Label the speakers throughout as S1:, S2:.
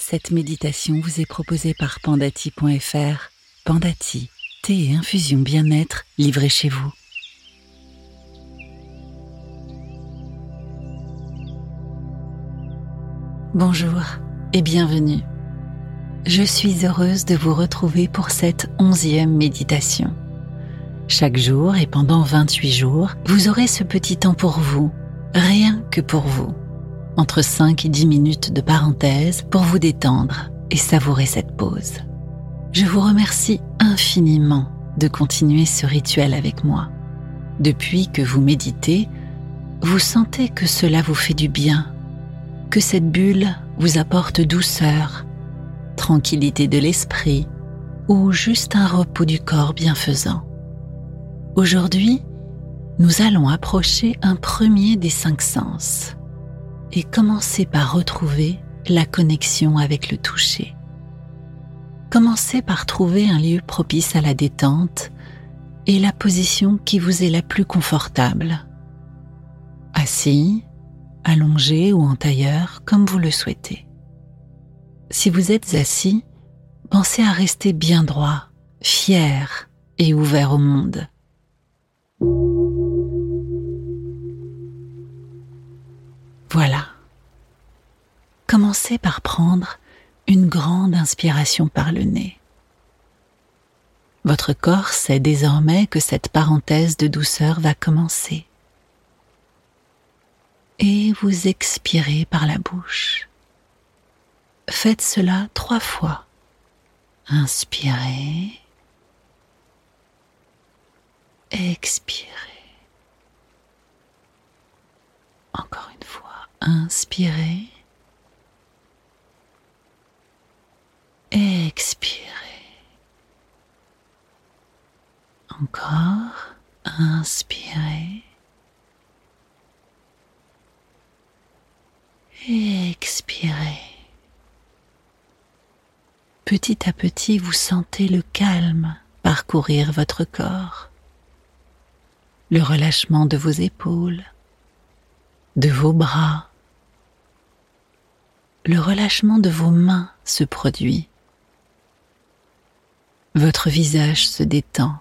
S1: Cette méditation vous est proposée par pandati.fr. Pandati, thé et infusion bien-être livrés chez vous. Bonjour et bienvenue. Je suis heureuse de vous retrouver pour cette onzième méditation. Chaque jour et pendant 28 jours, vous aurez ce petit temps pour vous, rien que pour vous entre 5 et 10 minutes de parenthèse pour vous détendre et savourer cette pause. Je vous remercie infiniment de continuer ce rituel avec moi. Depuis que vous méditez, vous sentez que cela vous fait du bien, que cette bulle vous apporte douceur, tranquillité de l'esprit ou juste un repos du corps bienfaisant. Aujourd'hui, nous allons approcher un premier des cinq sens, et commencez par retrouver la connexion avec le toucher. Commencez par trouver un lieu propice à la détente et la position qui vous est la plus confortable. Assis, allongé ou en tailleur, comme vous le souhaitez. Si vous êtes assis, pensez à rester bien droit, fier et ouvert au monde. Commencez par prendre une grande inspiration par le nez. Votre corps sait désormais que cette parenthèse de douceur va commencer. Et vous expirez par la bouche. Faites cela trois fois. Inspirez. Expirez. Encore une fois. Inspirez. Expirez. Encore. Inspirez. Expirez. Petit à petit, vous sentez le calme parcourir votre corps, le relâchement de vos épaules, de vos bras, le relâchement de vos mains se produit. Votre visage se détend.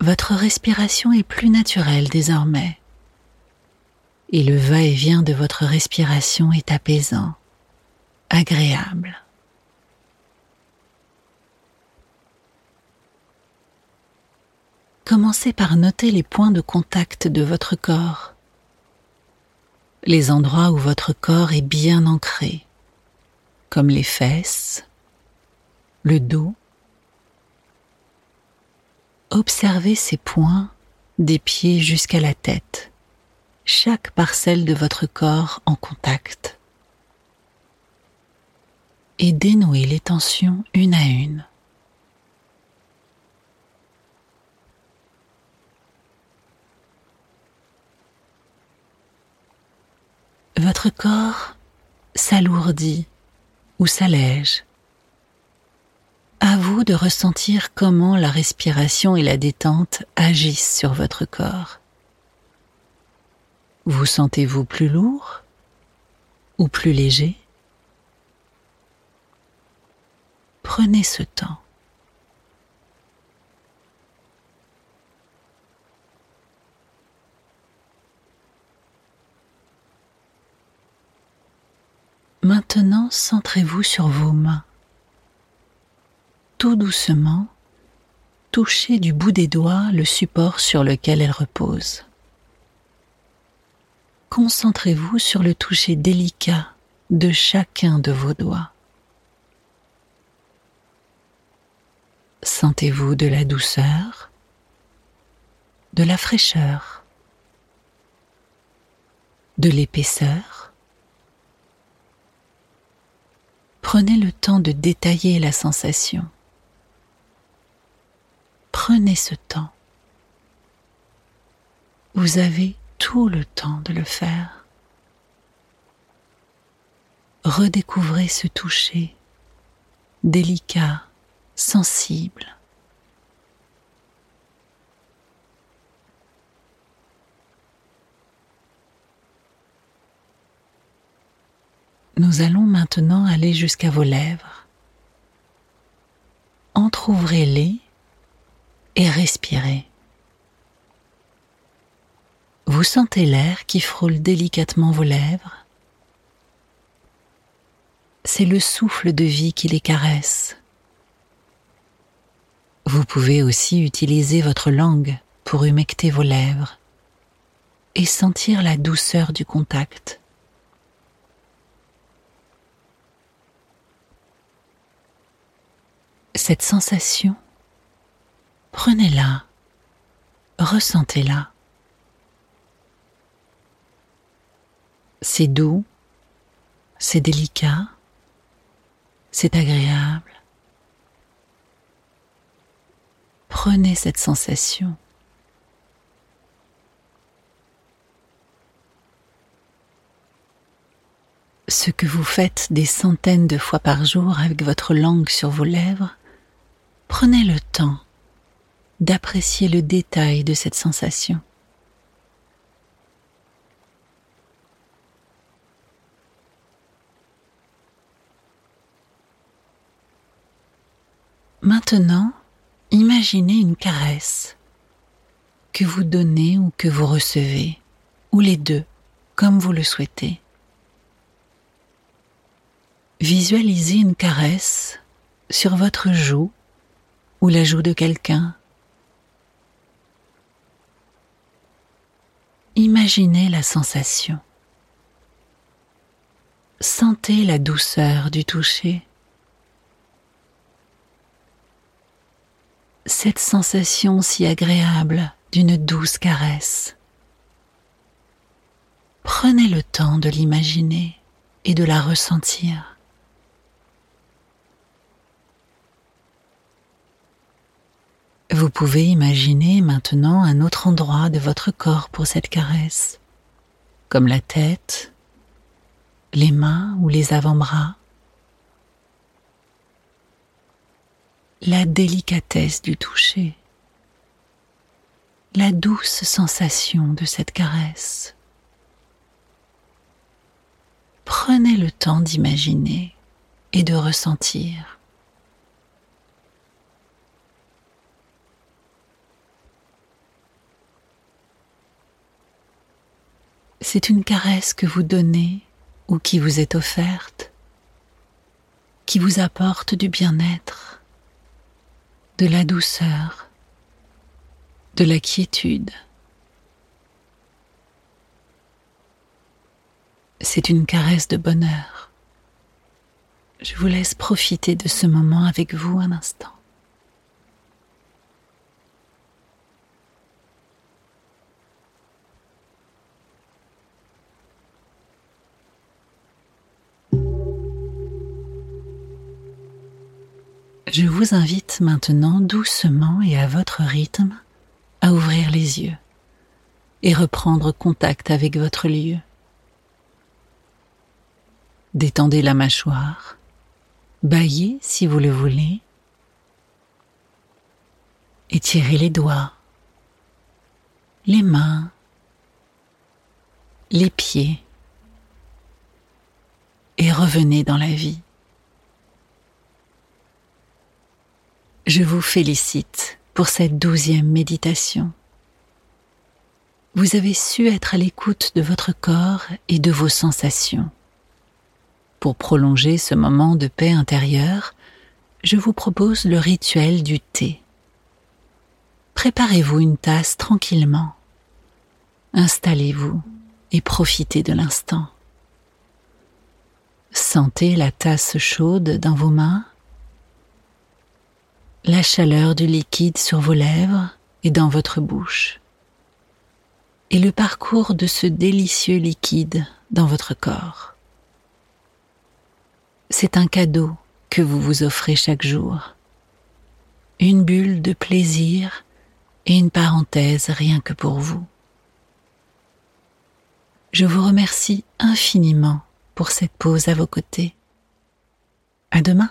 S1: Votre respiration est plus naturelle désormais. Et le va-et-vient de votre respiration est apaisant, agréable. Commencez par noter les points de contact de votre corps les endroits où votre corps est bien ancré, comme les fesses, le dos. Observez ces points des pieds jusqu'à la tête, chaque parcelle de votre corps en contact. Et dénouez les tensions une à une. votre corps s'alourdit ou s'allège. De ressentir comment la respiration et la détente agissent sur votre corps. Vous sentez-vous plus lourd ou plus léger? Prenez ce temps. Maintenant, centrez-vous sur vos mains. Tout doucement, touchez du bout des doigts le support sur lequel elles reposent. Concentrez-vous sur le toucher délicat de chacun de vos doigts. Sentez-vous de la douceur, de la fraîcheur, de l'épaisseur Prenez le temps de détailler la sensation. Prenez ce temps. Vous avez tout le temps de le faire. Redécouvrez ce toucher délicat, sensible. Nous allons maintenant aller jusqu'à vos lèvres. Entr'ouvrez-les et respirez. Vous sentez l'air qui frôle délicatement vos lèvres. C'est le souffle de vie qui les caresse. Vous pouvez aussi utiliser votre langue pour humecter vos lèvres et sentir la douceur du contact. Cette sensation, prenez-la, ressentez-la. C'est doux, c'est délicat, c'est agréable. Prenez cette sensation. Ce que vous faites des centaines de fois par jour avec votre langue sur vos lèvres, prenez le temps d'apprécier le détail de cette sensation. Maintenant, Imaginez une caresse que vous donnez ou que vous recevez, ou les deux, comme vous le souhaitez. Visualisez une caresse sur votre joue ou la joue de quelqu'un. Imaginez la sensation. Sentez la douceur du toucher. cette sensation si agréable d'une douce caresse. Prenez le temps de l'imaginer et de la ressentir. Vous pouvez imaginer maintenant un autre endroit de votre corps pour cette caresse, comme la tête, les mains ou les avant-bras. la délicatesse du toucher, la douce sensation de cette caresse. Prenez le temps d'imaginer et de ressentir. C'est une caresse que vous donnez ou qui vous est offerte, qui vous apporte du bien-être de la douceur, de la quiétude. C'est une caresse de bonheur. Je vous laisse profiter de ce moment avec vous un instant. Je vous invite maintenant doucement et à votre rythme à ouvrir les yeux et reprendre contact avec votre lieu. Détendez la mâchoire, baillez si vous le voulez, étirez les doigts, les mains, les pieds et revenez dans la vie. Je vous félicite pour cette douzième méditation. Vous avez su être à l'écoute de votre corps et de vos sensations. Pour prolonger ce moment de paix intérieure, je vous propose le rituel du thé. Préparez-vous une tasse tranquillement. Installez-vous et profitez de l'instant. Sentez la tasse chaude dans vos mains la chaleur du liquide sur vos lèvres et dans votre bouche, et le parcours de ce délicieux liquide dans votre corps. C'est un cadeau que vous vous offrez chaque jour, une bulle de plaisir et une parenthèse rien que pour vous. Je vous remercie infiniment pour cette pause à vos côtés. À demain.